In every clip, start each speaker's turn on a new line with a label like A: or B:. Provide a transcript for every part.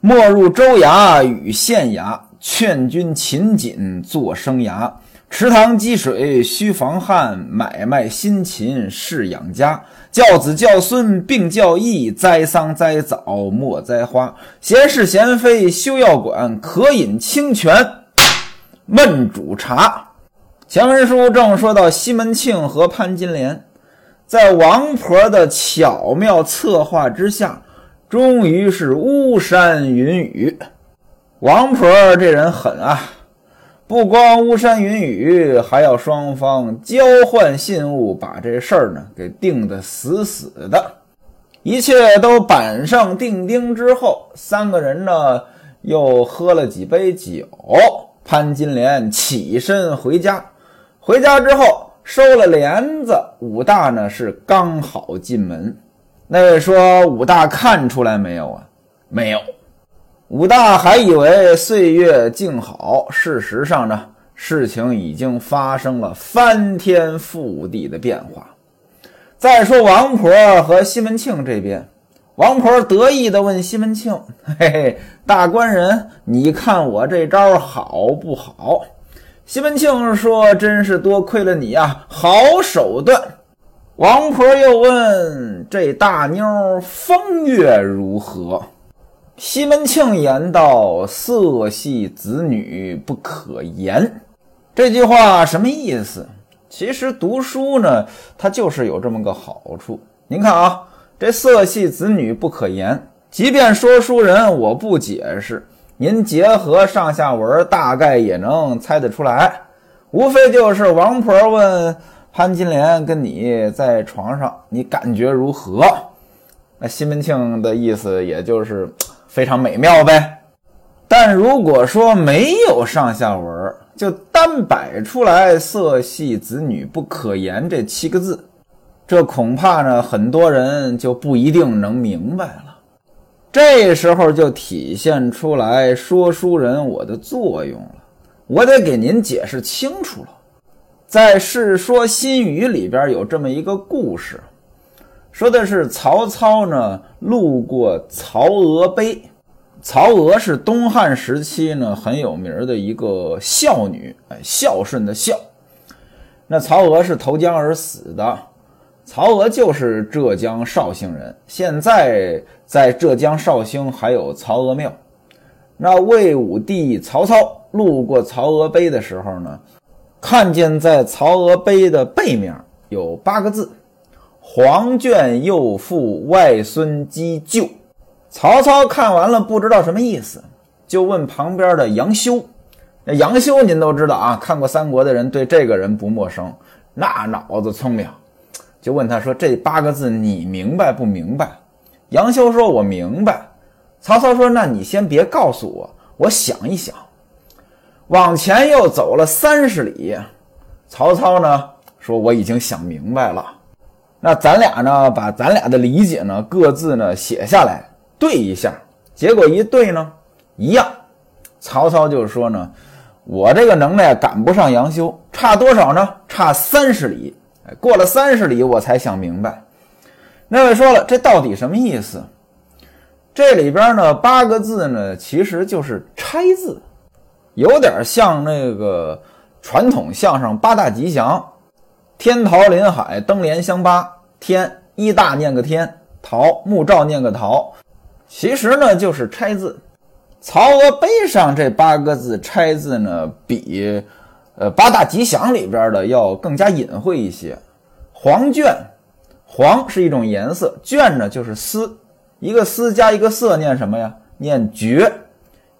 A: 没入州衙与县衙，劝君勤谨做生涯。池塘积水须防旱，买卖辛勤是养家。教子教孙并教义，栽桑栽枣莫栽花。闲事闲非休要管，可饮清泉焖煮茶。前文书正说到西门庆和潘金莲，在王婆的巧妙策划之下，终于是巫山云雨。王婆这人狠啊！不光巫山云雨，还要双方交换信物，把这事儿呢给定得死死的。一切都板上钉钉之后，三个人呢又喝了几杯酒。潘金莲起身回家，回家之后收了帘子，武大呢是刚好进门。那位说武大看出来没有啊？没有。武大还以为岁月静好，事实上呢，事情已经发生了翻天覆地的变化。再说王婆和西门庆这边，王婆得意地问西门庆：“ 嘿嘿，大官人，你看我这招好不好？”西门庆说：“真是多亏了你呀，好手段。”王婆又问：“这大妞风月如何？”西门庆言道：“色系子女不可言。”这句话什么意思？其实读书呢，它就是有这么个好处。您看啊，这色系子女不可言，即便说书人我不解释，您结合上下文，大概也能猜得出来。无非就是王婆问潘金莲：“跟你在床上，你感觉如何？”那西门庆的意思也就是。非常美妙呗，但如果说没有上下文，就单摆出来“色系子女不可言”这七个字，这恐怕呢很多人就不一定能明白了。这时候就体现出来说书人我的作用了，我得给您解释清楚了。在《世说新语》里边有这么一个故事。说的是曹操呢，路过曹娥碑。曹娥是东汉时期呢很有名的一个孝女，孝顺的孝。那曹娥是投江而死的。曹娥就是浙江绍兴人，现在在浙江绍兴还有曹娥庙。那魏武帝曹操路过曹娥碑的时候呢，看见在曹娥碑的背面有八个字。黄卷幼妇外孙姬旧，曹操看完了不知道什么意思，就问旁边的杨修。那杨修您都知道啊，看过三国的人对这个人不陌生，那脑子聪明，就问他说：“这八个字你明白不明白？”杨修说：“我明白。”曹操说：“那你先别告诉我，我想一想。”往前又走了三十里，曹操呢说：“我已经想明白了。”那咱俩呢，把咱俩的理解呢，各自呢写下来对一下，结果一对呢，一样。曹操就说呢，我这个能耐赶不上杨修，差多少呢？差三十里。过了三十里，我才想明白。那位说了，这到底什么意思？这里边呢，八个字呢，其实就是拆字，有点像那个传统相声八大吉祥。天桃林海，登莲香八天一大念个天，桃木照念个桃，其实呢就是拆字。曹娥碑上这八个字拆字呢，比呃八大吉祥里边的要更加隐晦一些。黄卷，黄是一种颜色，卷呢就是丝，一个丝加一个色，念什么呀？念绝。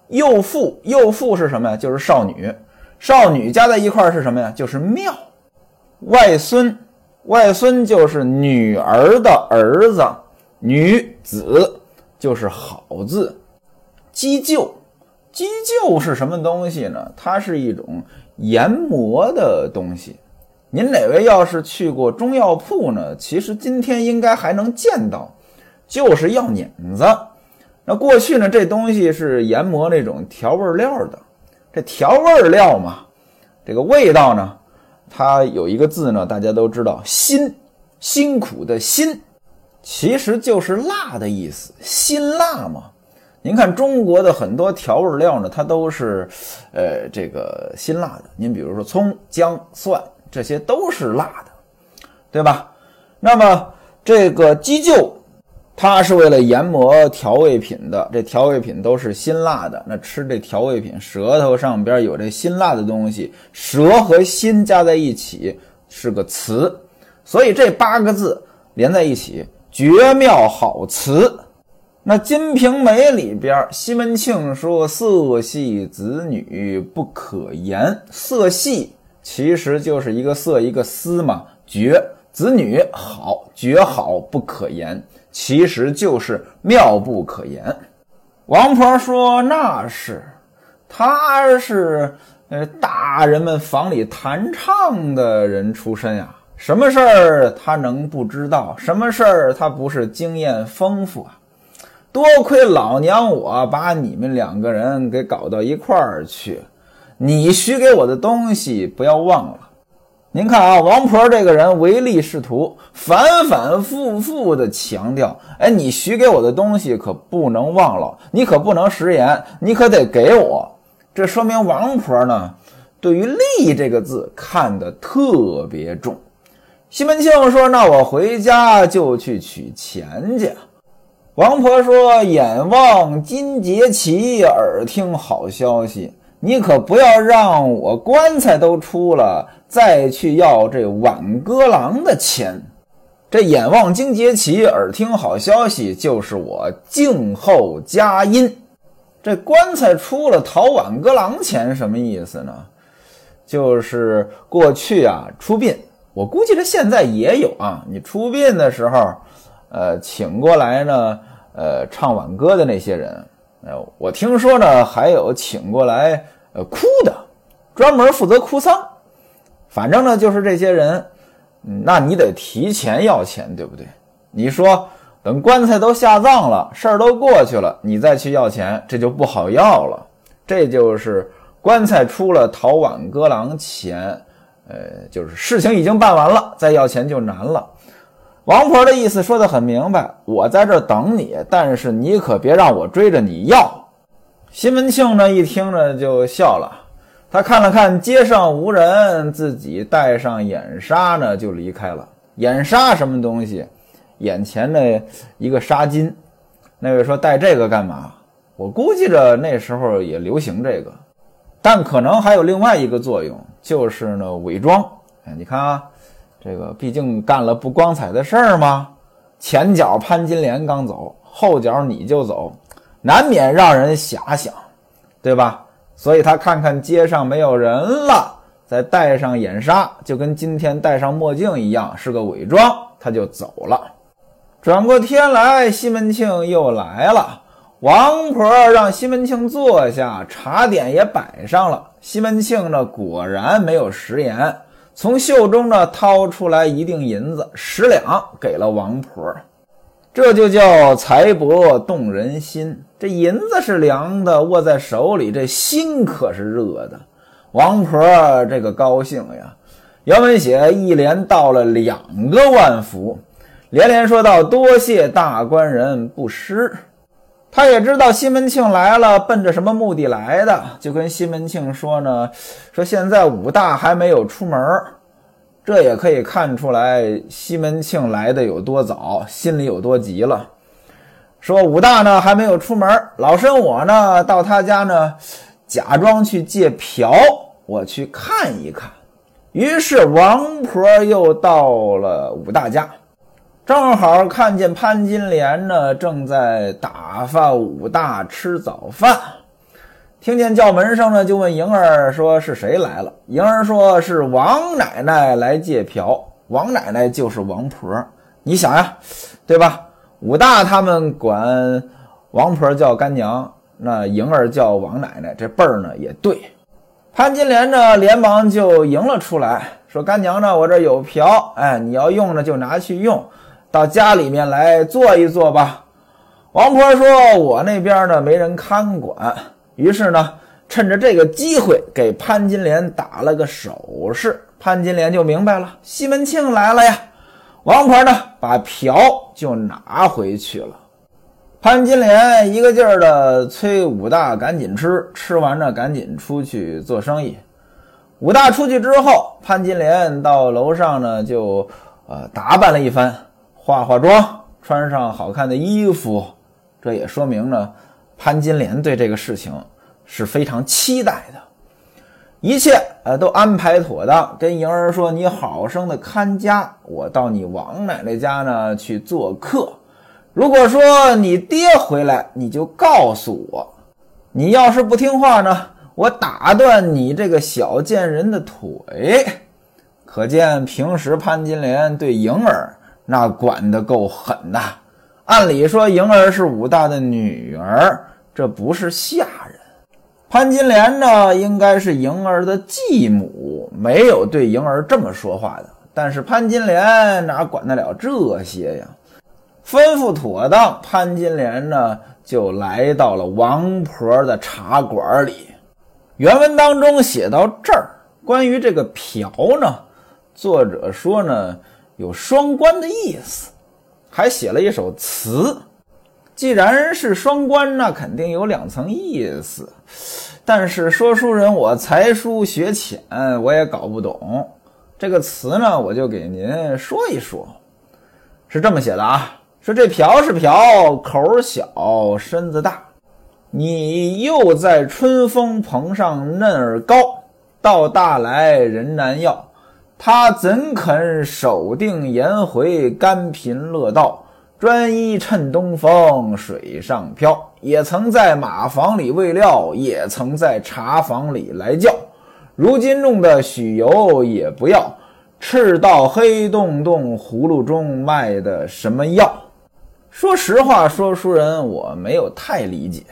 A: 幼妇，幼妇是什么呀？就是少女，少女加在一块是什么呀？就是妙。外孙，外孙就是女儿的儿子，女子就是好字。鸡臼，鸡臼是什么东西呢？它是一种研磨的东西。您哪位要是去过中药铺呢？其实今天应该还能见到，就是药碾子。那过去呢，这东西是研磨那种调味料的。这调味料嘛，这个味道呢？它有一个字呢，大家都知道，辛，辛苦的辛，其实就是辣的意思，辛辣嘛。您看中国的很多调味料呢，它都是，呃，这个辛辣的。您比如说葱、姜、蒜，这些都是辣的，对吧？那么这个鸡臼，它是为了研磨调味品的，这调味品都是辛辣的。那吃这调味品，舌头上边有这辛辣的东西，舌和辛加在一起是个词，所以这八个字连在一起，绝妙好词。那《金瓶梅》里边，西门庆说：“色系子女不可言。”色系其实就是一个色一个思嘛，绝子女好，绝好不可言，其实就是妙不可言。王婆说：“那是，他是呃大人们房里弹唱的人出身呀，什么事儿他能不知道？什么事儿他不是经验丰富啊？”多亏老娘我把你们两个人给搞到一块儿去，你许给我的东西不要忘了。您看啊，王婆这个人唯利是图，反反复复的强调：哎，你许给我的东西可不能忘了，你可不能食言，你可得给我。这说明王婆呢，对于利这个字看得特别重。西门庆说：“那我回家就去取钱去。”王婆说：“眼望金节旗，耳听好消息。你可不要让我棺材都出了，再去要这挽歌郎的钱。这眼望金节旗，耳听好消息，就是我静候佳音。这棺材出了，讨挽歌郎钱什么意思呢？就是过去啊，出殡，我估计这现在也有啊。你出殡的时候，呃，请过来呢。”呃，唱挽歌的那些人，呃，我听说呢，还有请过来呃哭的，专门负责哭丧。反正呢，就是这些人，那你得提前要钱，对不对？你说等棺材都下葬了，事儿都过去了，你再去要钱，这就不好要了。这就是棺材出了，讨挽歌郎钱，呃，就是事情已经办完了，再要钱就难了。王婆的意思说得很明白，我在这等你，但是你可别让我追着你要。西门庆呢一听呢就笑了，他看了看街上无人，自己戴上眼纱呢就离开了。眼纱什么东西？眼前的一个纱巾。那位说戴这个干嘛？我估计着那时候也流行这个，但可能还有另外一个作用，就是呢伪装。哎，你看啊。这个毕竟干了不光彩的事儿吗？前脚潘金莲刚走，后脚你就走，难免让人遐想，对吧？所以他看看街上没有人了，再戴上眼纱，就跟今天戴上墨镜一样，是个伪装，他就走了。转过天来，西门庆又来了，王婆让西门庆坐下，茶点也摆上了。西门庆呢，果然没有食言。从袖中呢掏出来一锭银子，十两给了王婆，这就叫财帛动人心。这银子是凉的，握在手里，这心可是热的。王婆这个高兴呀，原文写一连道了两个万福，连连说道：“多谢大官人不施。”他也知道西门庆来了，奔着什么目的来的，就跟西门庆说呢：“说现在武大还没有出门，这也可以看出来西门庆来的有多早，心里有多急了。说武大呢还没有出门，老身我呢到他家呢，假装去借瓢，我去看一看。于是王婆又到了武大家。”正好看见潘金莲呢，正在打发武大吃早饭。听见叫门声呢，就问莹儿说：“是谁来了？”莹儿说：“是王奶奶来借瓢。”王奶奶就是王婆。你想呀，对吧？武大他们管王婆叫干娘，那莹儿叫王奶奶，这辈儿呢也对。潘金莲呢，连忙就迎了出来，说：“干娘呢，我这有瓢，哎，你要用呢就拿去用。”到家里面来坐一坐吧。王婆说：“我那边呢没人看管。”于是呢，趁着这个机会给潘金莲打了个手势。潘金莲就明白了，西门庆来了呀。王婆呢，把瓢就拿回去了。潘金莲一个劲儿的催武大赶紧吃，吃完了赶紧出去做生意。武大出去之后，潘金莲到楼上呢，就呃打扮了一番，化化妆，穿上好看的衣服。这也说明呢，潘金莲对这个事情是非常期待的。一切呃都安排妥当，跟莹儿说：“你好生的看家，我到你王奶奶家呢去做客。”如果说你爹回来，你就告诉我。你要是不听话呢，我打断你这个小贱人的腿。可见平时潘金莲对莹儿那管得够狠的。按理说，莹儿是武大的女儿，这不是下人。潘金莲呢，应该是莹儿的继母，没有对莹儿这么说话的。但是潘金莲哪管得了这些呀？吩咐妥当，潘金莲呢就来到了王婆的茶馆里。原文当中写到这儿，关于这个嫖呢，作者说呢有双关的意思，还写了一首词。既然是双关，那肯定有两层意思。但是说书人我才疏学浅，我也搞不懂这个词呢，我就给您说一说，是这么写的啊。说这瓢是瓢，口小身子大，你又在春风棚上嫩儿高，到大来人难要，他怎肯守定颜回，甘贫乐道，专一趁东风水上漂？也曾在马房里喂料，也曾在茶房里来叫，如今弄的许由也不要，赤道黑洞洞葫芦中卖的什么药？说实话，说书人我没有太理解，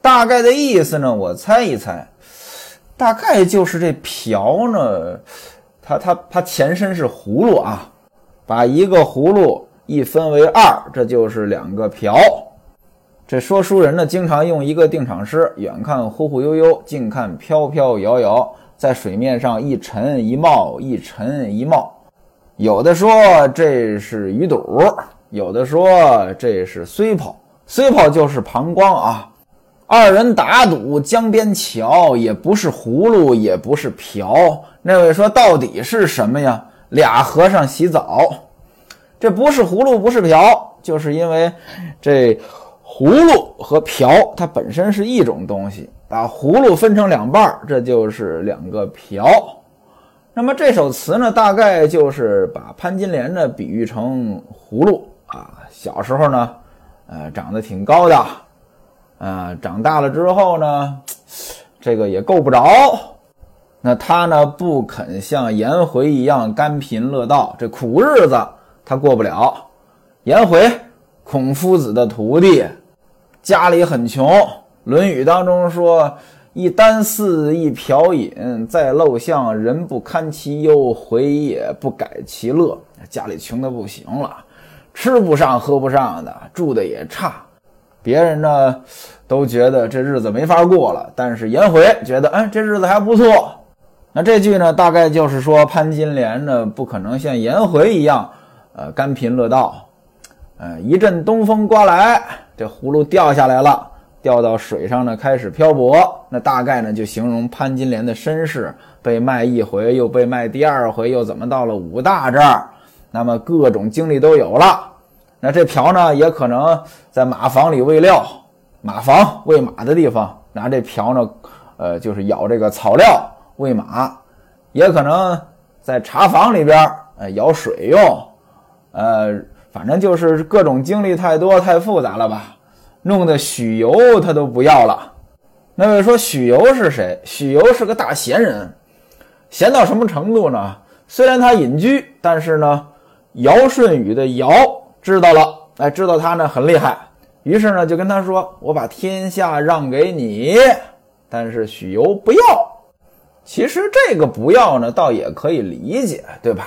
A: 大概的意思呢，我猜一猜，大概就是这瓢呢，它它它前身是葫芦啊，把一个葫芦一分为二，这就是两个瓢。这说书人呢，经常用一个定场诗：远看忽忽悠悠，近看飘飘摇摇，在水面上一沉一冒，一沉一冒。有的说这是鱼肚。有的说这是虽跑，虽跑就是膀胱啊。二人打赌江边桥，也不是葫芦，也不是瓢。那位说到底是什么呀？俩和尚洗澡，这不是葫芦，不是瓢，就是因为这葫芦和瓢它本身是一种东西，把葫芦分成两半，这就是两个瓢。那么这首词呢，大概就是把潘金莲呢比喻成葫芦。啊，小时候呢，呃，长得挺高的，呃，长大了之后呢，这个也够不着。那他呢，不肯像颜回一样甘贫乐道，这苦日子他过不了。颜回，孔夫子的徒弟，家里很穷，《论语》当中说：“一箪食，一瓢饮，在陋巷，人不堪其忧，回也不改其乐。”家里穷的不行了。吃不上喝不上的，住的也差，别人呢都觉得这日子没法过了，但是颜回觉得，哎，这日子还不错。那这句呢，大概就是说潘金莲呢不可能像颜回一样，呃，甘贫乐道。呃，一阵东风刮来，这葫芦掉下来了，掉到水上呢，开始漂泊。那大概呢就形容潘金莲的身世，被卖一回，又被卖第二回，又怎么到了武大这儿。那么各种经历都有了，那这瓢呢，也可能在马房里喂料，马房喂马的地方，拿这瓢呢，呃，就是舀这个草料喂马，也可能在茶房里边，呃，舀水用，呃，反正就是各种经历太多太复杂了吧，弄得许由他都不要了。那位说许由是谁？许由是个大闲人，闲到什么程度呢？虽然他隐居，但是呢。尧舜禹的尧知道了，哎，知道他呢很厉害，于是呢就跟他说：“我把天下让给你。”但是许攸不要。其实这个不要呢，倒也可以理解，对吧？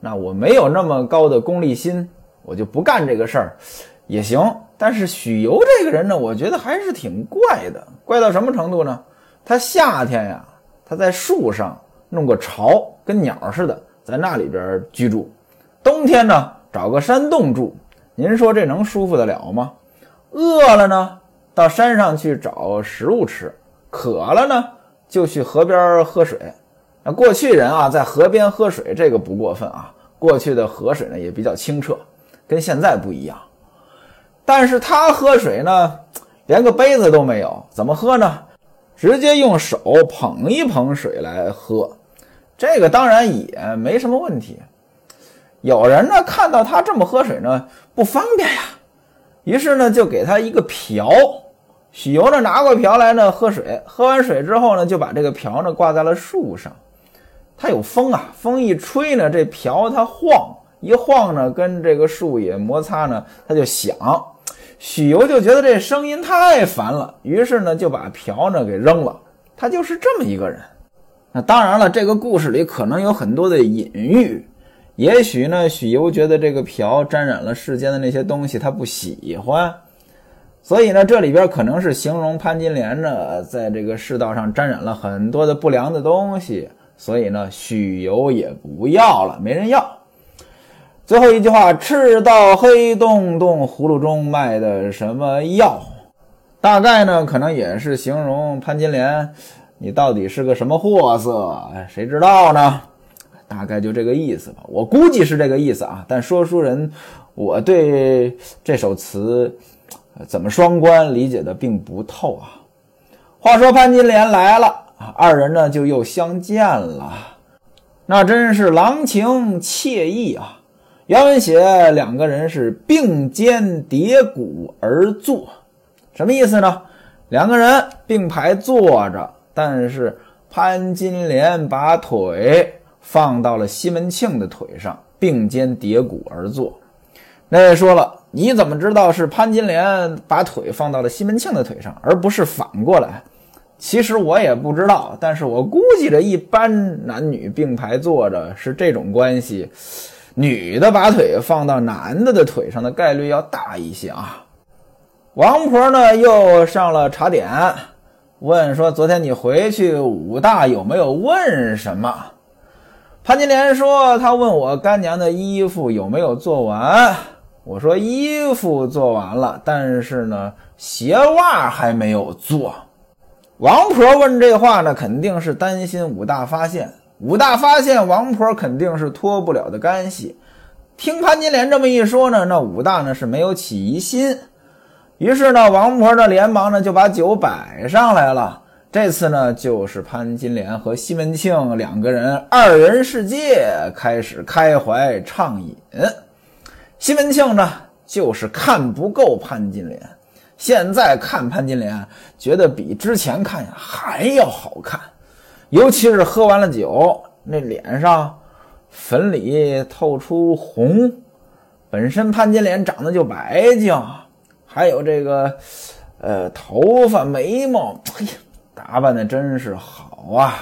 A: 那我没有那么高的功利心，我就不干这个事儿也行。但是许攸这个人呢，我觉得还是挺怪的，怪到什么程度呢？他夏天呀，他在树上弄个巢，跟鸟似的，在那里边居住。冬天呢，找个山洞住，您说这能舒服得了吗？饿了呢，到山上去找食物吃；渴了呢，就去河边喝水。那过去人啊，在河边喝水，这个不过分啊。过去的河水呢，也比较清澈，跟现在不一样。但是他喝水呢，连个杯子都没有，怎么喝呢？直接用手捧一捧水来喝，这个当然也没什么问题。有人呢看到他这么喝水呢不方便呀，于是呢就给他一个瓢。许由呢拿过瓢来呢喝水，喝完水之后呢就把这个瓢呢挂在了树上。它有风啊，风一吹呢，这瓢它晃一晃呢，跟这个树叶摩擦呢，它就响。许由就觉得这声音太烦了，于是呢就把瓢呢给扔了。他就是这么一个人。那当然了，这个故事里可能有很多的隐喻。也许呢，许由觉得这个瓢沾染了世间的那些东西，他不喜欢，所以呢，这里边可能是形容潘金莲呢，在这个世道上沾染了很多的不良的东西，所以呢，许由也不要了，没人要。最后一句话：“赤道黑洞洞，葫芦中卖的什么药？”大概呢，可能也是形容潘金莲，你到底是个什么货色？谁知道呢？大概就这个意思吧，我估计是这个意思啊。但说书人，我对这首词怎么双关理解的并不透啊。话说潘金莲来了，二人呢就又相见了，那真是郎情妾意啊。原文写两个人是并肩叠骨而坐，什么意思呢？两个人并排坐着，但是潘金莲把腿。放到了西门庆的腿上，并肩叠骨而坐。那位说了，你怎么知道是潘金莲把腿放到了西门庆的腿上，而不是反过来？其实我也不知道，但是我估计着一般男女并排坐着是这种关系，女的把腿放到男的的腿上的概率要大一些啊。王婆呢又上了茶点，问说：“昨天你回去，武大有没有问什么？”潘金莲说：“他问我干娘的衣服有没有做完。”我说：“衣服做完了，但是呢，鞋袜还没有做。”王婆问这话呢，肯定是担心武大发现。武大发现，王婆肯定是脱不了的干系。听潘金莲这么一说呢，那武大呢是没有起疑心。于是呢，王婆呢连忙呢就把酒摆上来了。这次呢，就是潘金莲和西门庆两个人二人世界开始开怀畅饮。西门庆呢，就是看不够潘金莲，现在看潘金莲，觉得比之前看呀还要好看，尤其是喝完了酒，那脸上粉里透出红，本身潘金莲长得就白净，还有这个呃头发眉毛，哎呀。打扮的真是好啊！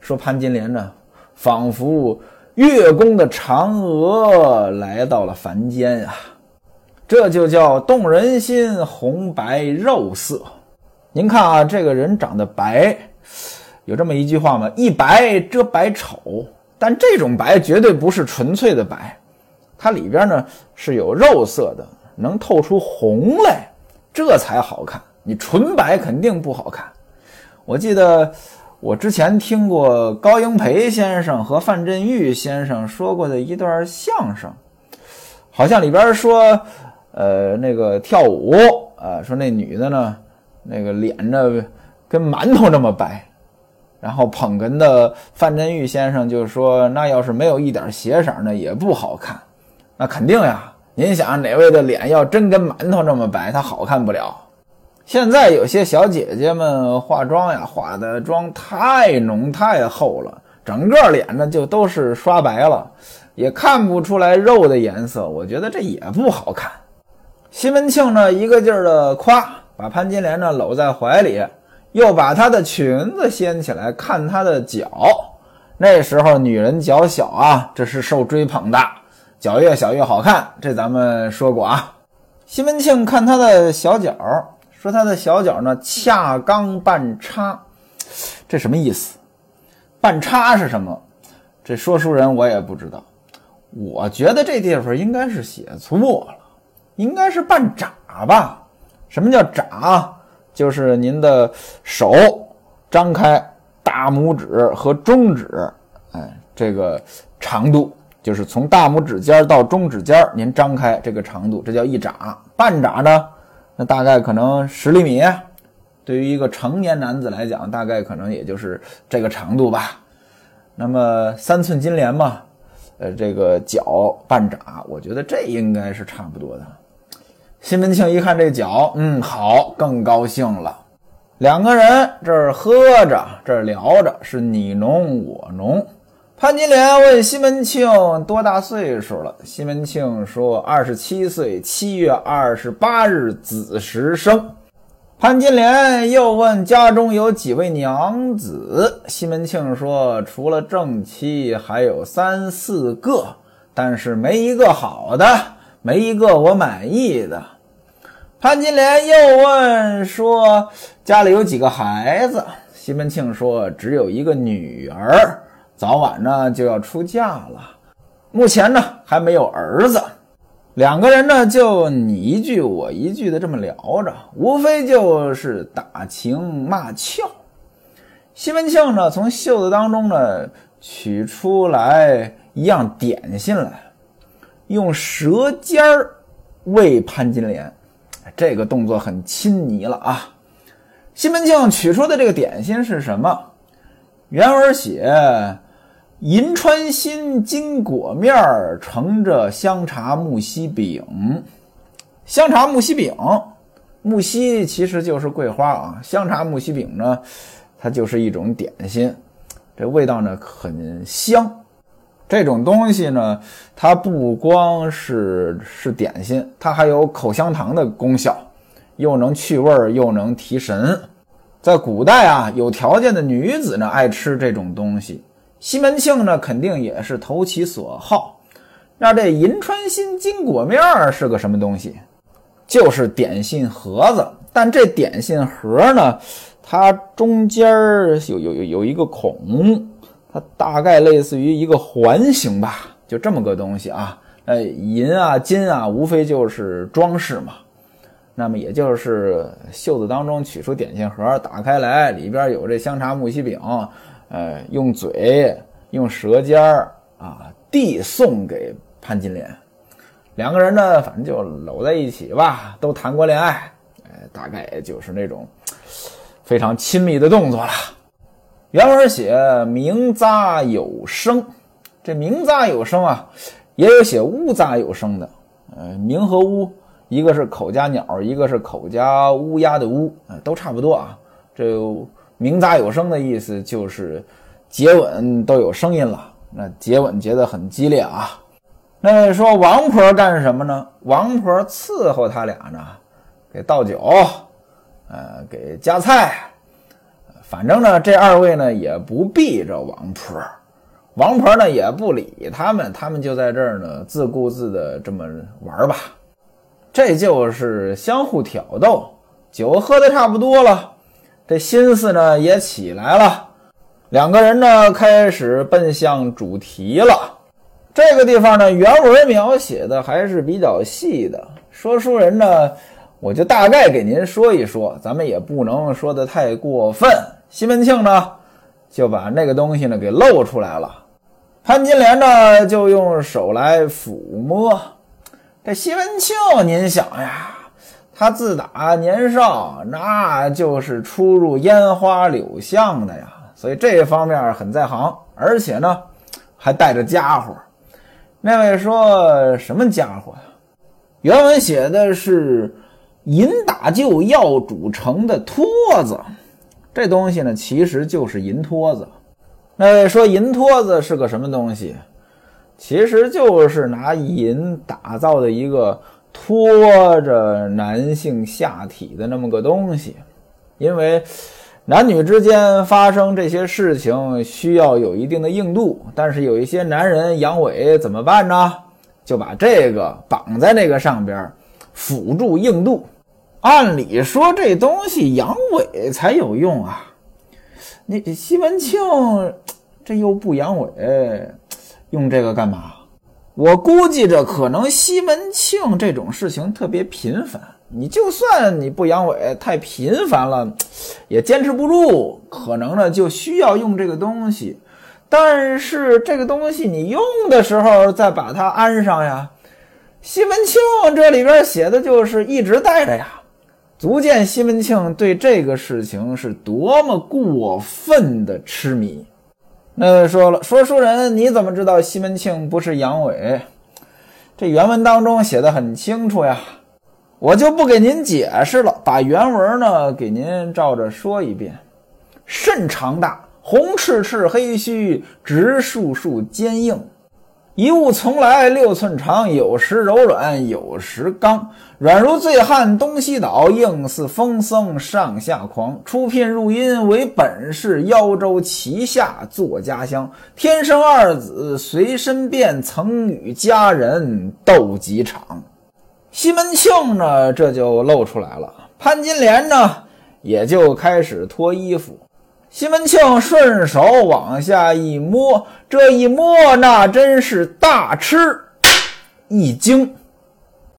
A: 说潘金莲呢，仿佛月宫的嫦娥来到了凡间啊，这就叫动人心，红白肉色。您看啊，这个人长得白，有这么一句话吗？一白遮百丑。但这种白绝对不是纯粹的白，它里边呢是有肉色的，能透出红来，这才好看。你纯白肯定不好看。我记得我之前听过高英培先生和范振钰先生说过的一段相声，好像里边说，呃，那个跳舞，啊，说那女的呢，那个脸呢跟馒头那么白，然后捧哏的范振钰先生就说，那要是没有一点血色呢，也不好看。那肯定呀，您想哪位的脸要真跟馒头那么白，他好看不了。现在有些小姐姐们化妆呀，化的妆太浓太厚了，整个脸呢就都是刷白了，也看不出来肉的颜色。我觉得这也不好看。西门庆呢一个劲儿的夸，把潘金莲呢搂在怀里，又把她的裙子掀起来看她的脚。那时候女人脚小啊，这是受追捧的，脚越小越好看。这咱们说过啊。西门庆看她的小脚。说他的小脚呢，恰刚半叉，这什么意思？半叉是什么？这说书人我也不知道。我觉得这地方应该是写错了，应该是半眨吧。什么叫眨？就是您的手张开，大拇指和中指，哎，这个长度就是从大拇指尖到中指尖，您张开这个长度，这叫一眨。半眨呢，那大概可能十厘米。对于一个成年男子来讲，大概可能也就是这个长度吧。那么三寸金莲嘛，呃，这个脚半眨，我觉得这应该是差不多的。西门庆一看这脚，嗯，好，更高兴了。两个人这儿喝着，这儿聊着，是你侬我侬。潘金莲问西门庆多大岁数了，西门庆说二十七岁，七月二十八日子时生。潘金莲又问家中有几位娘子，西门庆说除了正妻还有三四个，但是没一个好的，没一个我满意的。潘金莲又问说家里有几个孩子，西门庆说只有一个女儿，早晚呢就要出嫁了，目前呢还没有儿子。两个人呢，就你一句我一句的这么聊着，无非就是打情骂俏。西门庆呢，从袖子当中呢取出来一样点心来，用舌尖儿喂潘金莲，这个动作很亲昵了啊。西门庆取出的这个点心是什么？原文写。银川新金果面儿盛着香茶木樨饼，香茶木樨饼，木樨其实就是桂花啊。香茶木樨饼呢，它就是一种点心，这味道呢很香。这种东西呢，它不光是是点心，它还有口香糖的功效，又能去味儿，又能提神。在古代啊，有条件的女子呢爱吃这种东西。西门庆呢，肯定也是投其所好。那这银川新金果面是个什么东西？就是点心盒子。但这点心盒呢，它中间有有有有一个孔，它大概类似于一个环形吧，就这么个东西啊。呃，银啊金啊，无非就是装饰嘛。那么也就是袖子当中取出点心盒，打开来，里边有这香茶木樨饼。呃，用嘴用舌尖儿啊递送给潘金莲，两个人呢，反正就搂在一起吧，都谈过恋爱，哎，大概就是那种非常亲密的动作了。原文写鸣咂有声，这鸣咂有声啊，也有写乌咂有声的。呃，鸣和乌，一个是口加鸟，一个是口加乌鸦的乌，都差不多啊。这。鸣杂有声的意思就是接吻都有声音了，那接吻接得很激烈啊。那说王婆干什么呢？王婆伺候他俩呢，给倒酒，呃，给夹菜。反正呢，这二位呢也不避着王婆，王婆呢也不理他们，他们就在这儿呢自顾自的这么玩吧。这就是相互挑逗，酒喝的差不多了。这心思呢也起来了，两个人呢开始奔向主题了。这个地方呢原文描写的还是比较细的，说书人呢我就大概给您说一说，咱们也不能说的太过分。西门庆呢就把那个东西呢给露出来了，潘金莲呢就用手来抚摸。这西门庆，您想呀。他自打年少，那就是出入烟花柳巷的呀，所以这方面很在行，而且呢，还带着家伙。那位说什么家伙呀？原文写的是银打旧药煮成的托子，这东西呢，其实就是银托子。那位说银托子是个什么东西？其实就是拿银打造的一个。拖着男性下体的那么个东西，因为 男女之间发生这些事情需要有一定的硬度，但是有一些男人阳痿怎么办呢？就把这个绑在那个上边，辅助硬度。按理说这东西阳痿才有用啊，你西门庆 这又不阳痿，用这个干嘛？我估计着，可能西门庆这种事情特别频繁，你就算你不阳痿，太频繁了，也坚持不住，可能呢就需要用这个东西。但是这个东西你用的时候再把它安上呀。西门庆这里边写的就是一直带着呀，足见西门庆对这个事情是多么过分的痴迷。那说了，说书人你怎么知道西门庆不是阳痿？这原文当中写的很清楚呀，我就不给您解释了，把原文呢给您照着说一遍：肾长大。红赤赤，黑须直竖竖，坚硬。一物从来六寸长，有时柔软，有时刚。软如醉汉东西倒，硬似疯僧上下狂。出聘入阴为本事，腰州旗下做家乡。天生二子随身便，曾与家人斗几场。西门庆呢，这就露出来了。潘金莲呢，也就开始脱衣服。西门庆顺手往下一摸，这一摸，那真是大吃一惊。